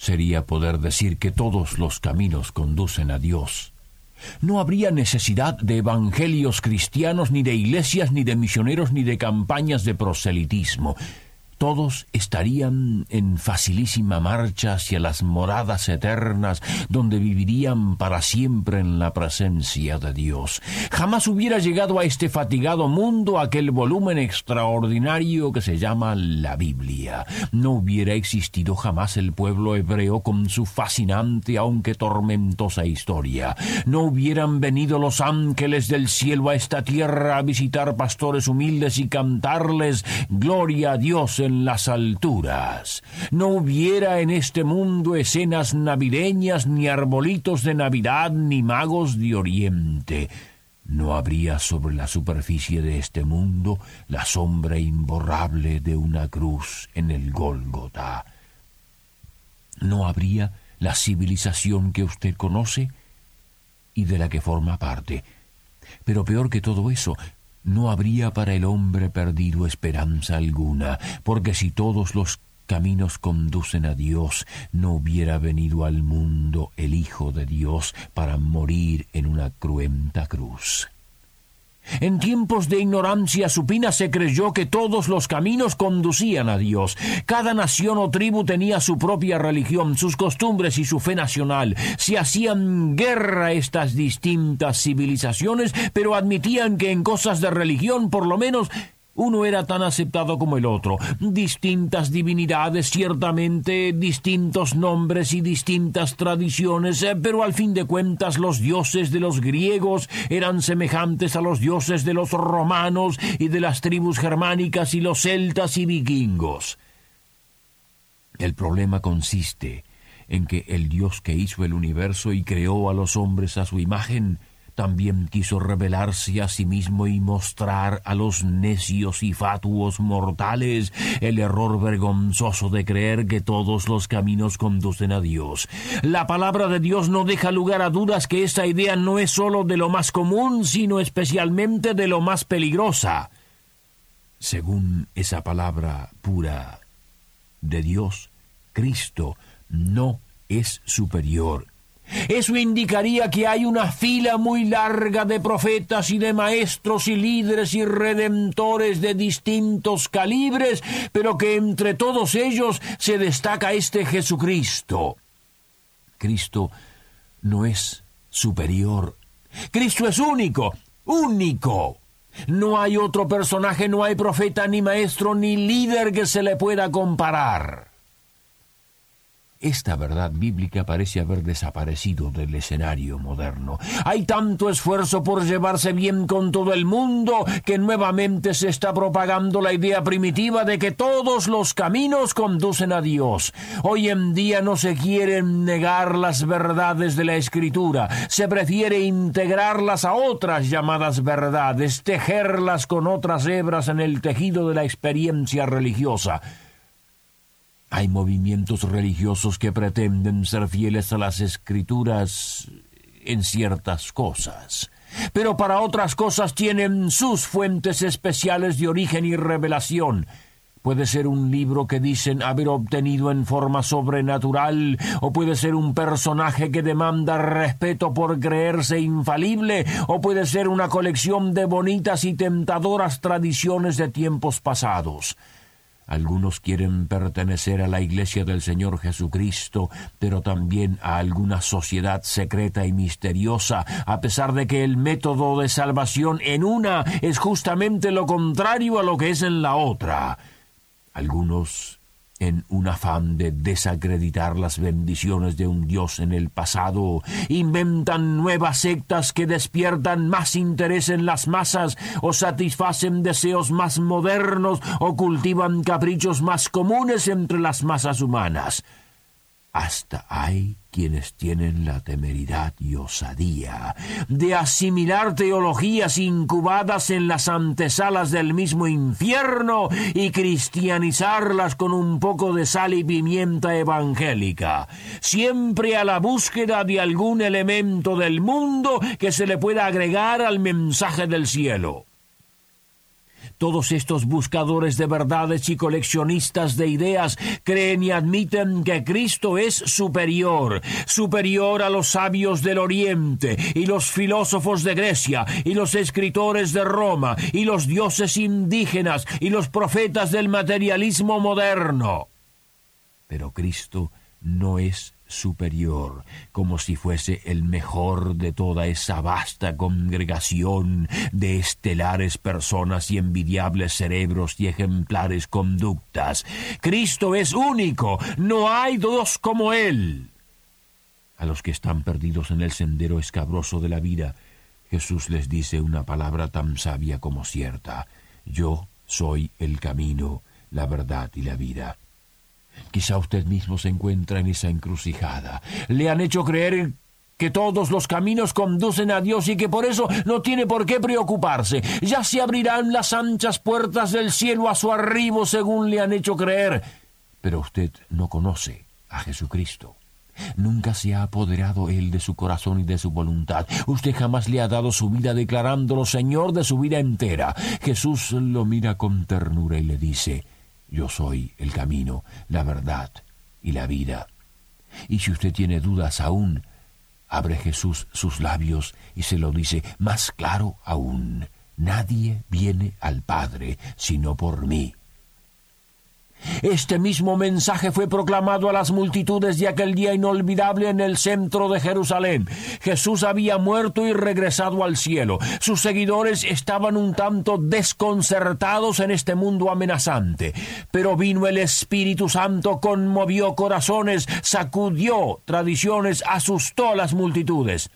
sería poder decir que todos los caminos conducen a Dios. No habría necesidad de evangelios cristianos, ni de iglesias, ni de misioneros, ni de campañas de proselitismo todos estarían en facilísima marcha hacia las moradas eternas, donde vivirían para siempre en la presencia de Dios. Jamás hubiera llegado a este fatigado mundo aquel volumen extraordinario que se llama la Biblia. No hubiera existido jamás el pueblo hebreo con su fascinante aunque tormentosa historia. No hubieran venido los ángeles del cielo a esta tierra a visitar pastores humildes y cantarles Gloria a Dios las alturas. No hubiera en este mundo escenas navideñas, ni arbolitos de Navidad, ni magos de Oriente. No habría sobre la superficie de este mundo la sombra imborrable de una cruz en el Gólgota. No habría la civilización que usted conoce y de la que forma parte. Pero peor que todo eso, no habría para el hombre perdido esperanza alguna, porque si todos los caminos conducen a Dios, no hubiera venido al mundo el Hijo de Dios para morir en una cruenta cruz. En tiempos de ignorancia supina se creyó que todos los caminos conducían a Dios. Cada nación o tribu tenía su propia religión, sus costumbres y su fe nacional. Se hacían guerra estas distintas civilizaciones, pero admitían que en cosas de religión, por lo menos, uno era tan aceptado como el otro. Distintas divinidades, ciertamente, distintos nombres y distintas tradiciones, eh, pero al fin de cuentas los dioses de los griegos eran semejantes a los dioses de los romanos y de las tribus germánicas y los celtas y vikingos. El problema consiste en que el Dios que hizo el universo y creó a los hombres a su imagen también quiso revelarse a sí mismo y mostrar a los necios y fatuos mortales el error vergonzoso de creer que todos los caminos conducen a Dios. La palabra de Dios no deja lugar a dudas que esa idea no es sólo de lo más común, sino especialmente de lo más peligrosa. Según esa palabra pura de Dios, Cristo no es superior eso indicaría que hay una fila muy larga de profetas y de maestros y líderes y redentores de distintos calibres, pero que entre todos ellos se destaca este Jesucristo. Cristo no es superior. Cristo es único, único. No hay otro personaje, no hay profeta, ni maestro, ni líder que se le pueda comparar. Esta verdad bíblica parece haber desaparecido del escenario moderno. Hay tanto esfuerzo por llevarse bien con todo el mundo que nuevamente se está propagando la idea primitiva de que todos los caminos conducen a Dios. Hoy en día no se quieren negar las verdades de la Escritura, se prefiere integrarlas a otras llamadas verdades, tejerlas con otras hebras en el tejido de la experiencia religiosa. Hay movimientos religiosos que pretenden ser fieles a las escrituras en ciertas cosas, pero para otras cosas tienen sus fuentes especiales de origen y revelación. Puede ser un libro que dicen haber obtenido en forma sobrenatural, o puede ser un personaje que demanda respeto por creerse infalible, o puede ser una colección de bonitas y tentadoras tradiciones de tiempos pasados. Algunos quieren pertenecer a la Iglesia del Señor Jesucristo, pero también a alguna sociedad secreta y misteriosa, a pesar de que el método de salvación en una es justamente lo contrario a lo que es en la otra. Algunos en un afán de desacreditar las bendiciones de un Dios en el pasado, inventan nuevas sectas que despiertan más interés en las masas o satisfacen deseos más modernos o cultivan caprichos más comunes entre las masas humanas. Hasta hay quienes tienen la temeridad y osadía de asimilar teologías incubadas en las antesalas del mismo infierno y cristianizarlas con un poco de sal y pimienta evangélica, siempre a la búsqueda de algún elemento del mundo que se le pueda agregar al mensaje del cielo. Todos estos buscadores de verdades y coleccionistas de ideas creen y admiten que Cristo es superior, superior a los sabios del Oriente y los filósofos de Grecia y los escritores de Roma y los dioses indígenas y los profetas del materialismo moderno. Pero Cristo no es superior, como si fuese el mejor de toda esa vasta congregación de estelares personas y envidiables cerebros y ejemplares conductas. Cristo es único, no hay dos como Él. A los que están perdidos en el sendero escabroso de la vida, Jesús les dice una palabra tan sabia como cierta. Yo soy el camino, la verdad y la vida. Quizá usted mismo se encuentra en esa encrucijada. Le han hecho creer que todos los caminos conducen a Dios y que por eso no tiene por qué preocuparse. Ya se abrirán las anchas puertas del cielo a su arribo según le han hecho creer. Pero usted no conoce a Jesucristo. Nunca se ha apoderado Él de su corazón y de su voluntad. Usted jamás le ha dado su vida declarándolo Señor de su vida entera. Jesús lo mira con ternura y le dice, yo soy el camino, la verdad y la vida. Y si usted tiene dudas aún, abre Jesús sus labios y se lo dice más claro aún. Nadie viene al Padre sino por mí. Este mismo mensaje fue proclamado a las multitudes de aquel día inolvidable en el centro de Jerusalén. Jesús había muerto y regresado al cielo. Sus seguidores estaban un tanto desconcertados en este mundo amenazante. Pero vino el Espíritu Santo, conmovió corazones, sacudió tradiciones, asustó a las multitudes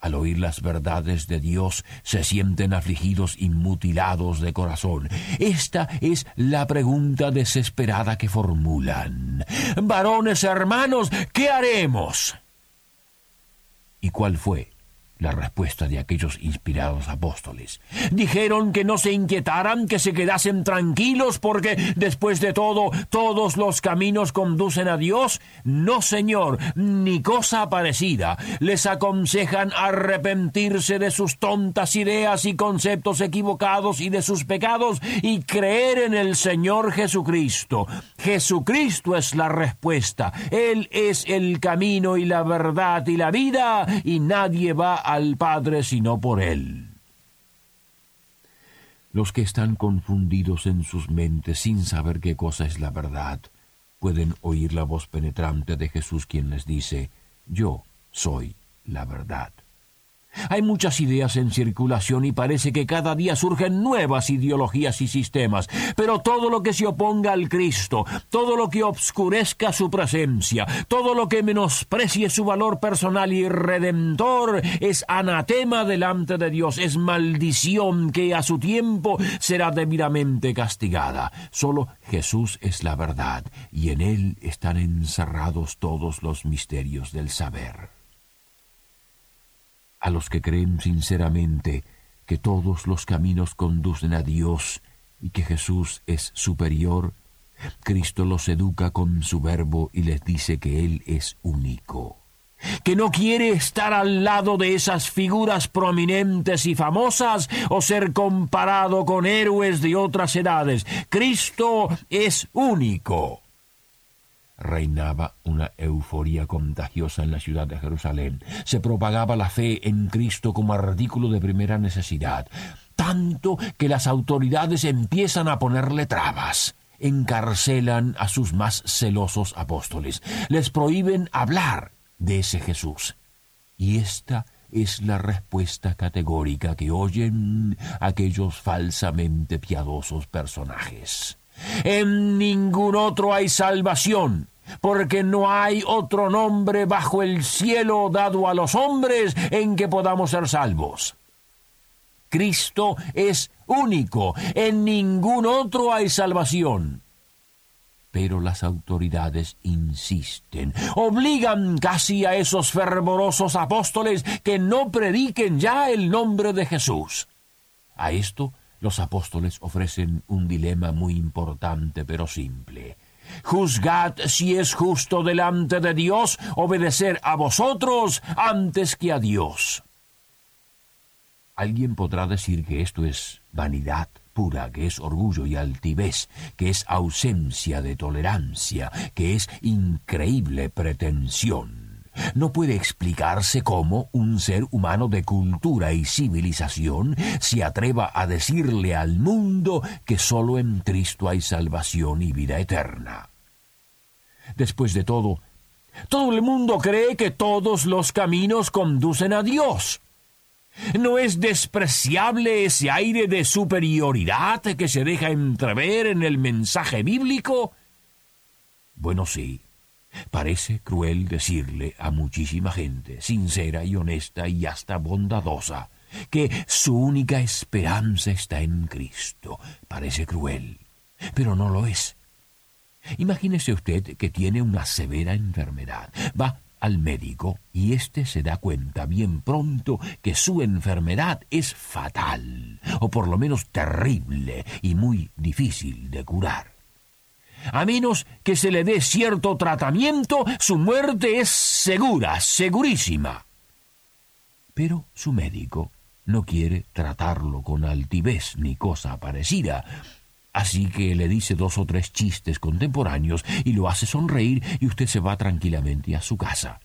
al oír las verdades de Dios, se sienten afligidos y mutilados de corazón. Esta es la pregunta desesperada que formulan. Varones hermanos, ¿qué haremos? ¿Y cuál fue la respuesta de aquellos inspirados apóstoles. Dijeron que no se inquietaran, que se quedasen tranquilos, porque después de todo todos los caminos conducen a Dios. No, Señor, ni cosa parecida. Les aconsejan arrepentirse de sus tontas ideas y conceptos equivocados y de sus pecados y creer en el Señor Jesucristo. Jesucristo es la respuesta. Él es el camino y la verdad y la vida y nadie va al Padre sino por Él. Los que están confundidos en sus mentes sin saber qué cosa es la verdad, pueden oír la voz penetrante de Jesús quien les dice, Yo soy la verdad. Hay muchas ideas en circulación y parece que cada día surgen nuevas ideologías y sistemas, pero todo lo que se oponga al Cristo, todo lo que obscurezca su presencia, todo lo que menosprecie su valor personal y redentor es anatema delante de Dios, es maldición que a su tiempo será debidamente castigada. Solo Jesús es la verdad y en él están encerrados todos los misterios del saber a los que creen sinceramente que todos los caminos conducen a Dios y que Jesús es superior, Cristo los educa con su verbo y les dice que Él es único, que no quiere estar al lado de esas figuras prominentes y famosas o ser comparado con héroes de otras edades. Cristo es único reinaba una euforía contagiosa en la ciudad de Jerusalén. Se propagaba la fe en Cristo como artículo de primera necesidad, tanto que las autoridades empiezan a ponerle trabas. Encarcelan a sus más celosos apóstoles, les prohíben hablar de ese Jesús. Y esta es la respuesta categórica que oyen aquellos falsamente piadosos personajes. En ningún otro hay salvación, porque no hay otro nombre bajo el cielo dado a los hombres en que podamos ser salvos. Cristo es único, en ningún otro hay salvación. pero las autoridades insisten. Obligan casi a esos fervorosos apóstoles que no prediquen ya el nombre de Jesús. A esto los apóstoles ofrecen un dilema muy importante pero simple. Juzgad si es justo delante de Dios obedecer a vosotros antes que a Dios. Alguien podrá decir que esto es vanidad pura, que es orgullo y altivez, que es ausencia de tolerancia, que es increíble pretensión. No puede explicarse cómo un ser humano de cultura y civilización se atreva a decirle al mundo que sólo en Cristo hay salvación y vida eterna. Después de todo, todo el mundo cree que todos los caminos conducen a Dios. ¿No es despreciable ese aire de superioridad que se deja entrever en el mensaje bíblico? Bueno, sí. Parece cruel decirle a muchísima gente, sincera y honesta y hasta bondadosa, que su única esperanza está en Cristo. Parece cruel, pero no lo es. Imagínese usted que tiene una severa enfermedad. Va al médico y éste se da cuenta bien pronto que su enfermedad es fatal, o por lo menos terrible y muy difícil de curar. A menos que se le dé cierto tratamiento, su muerte es segura, segurísima. Pero su médico no quiere tratarlo con altivez ni cosa parecida, Así que le dice dos o tres chistes contemporáneos y lo hace sonreír y usted se va tranquilamente a su casa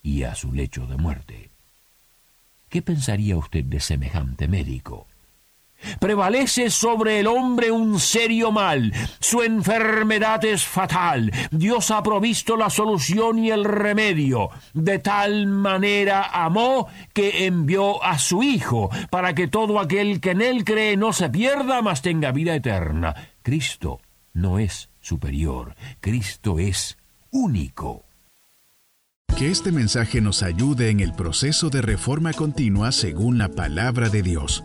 y a su lecho de muerte. ¿Qué pensaría usted de semejante médico? Prevalece sobre el hombre un serio mal. Su enfermedad es fatal. Dios ha provisto la solución y el remedio. De tal manera amó que envió a su Hijo, para que todo aquel que en él cree no se pierda, mas tenga vida eterna. Cristo no es superior. Cristo es único. Que este mensaje nos ayude en el proceso de reforma continua según la palabra de Dios.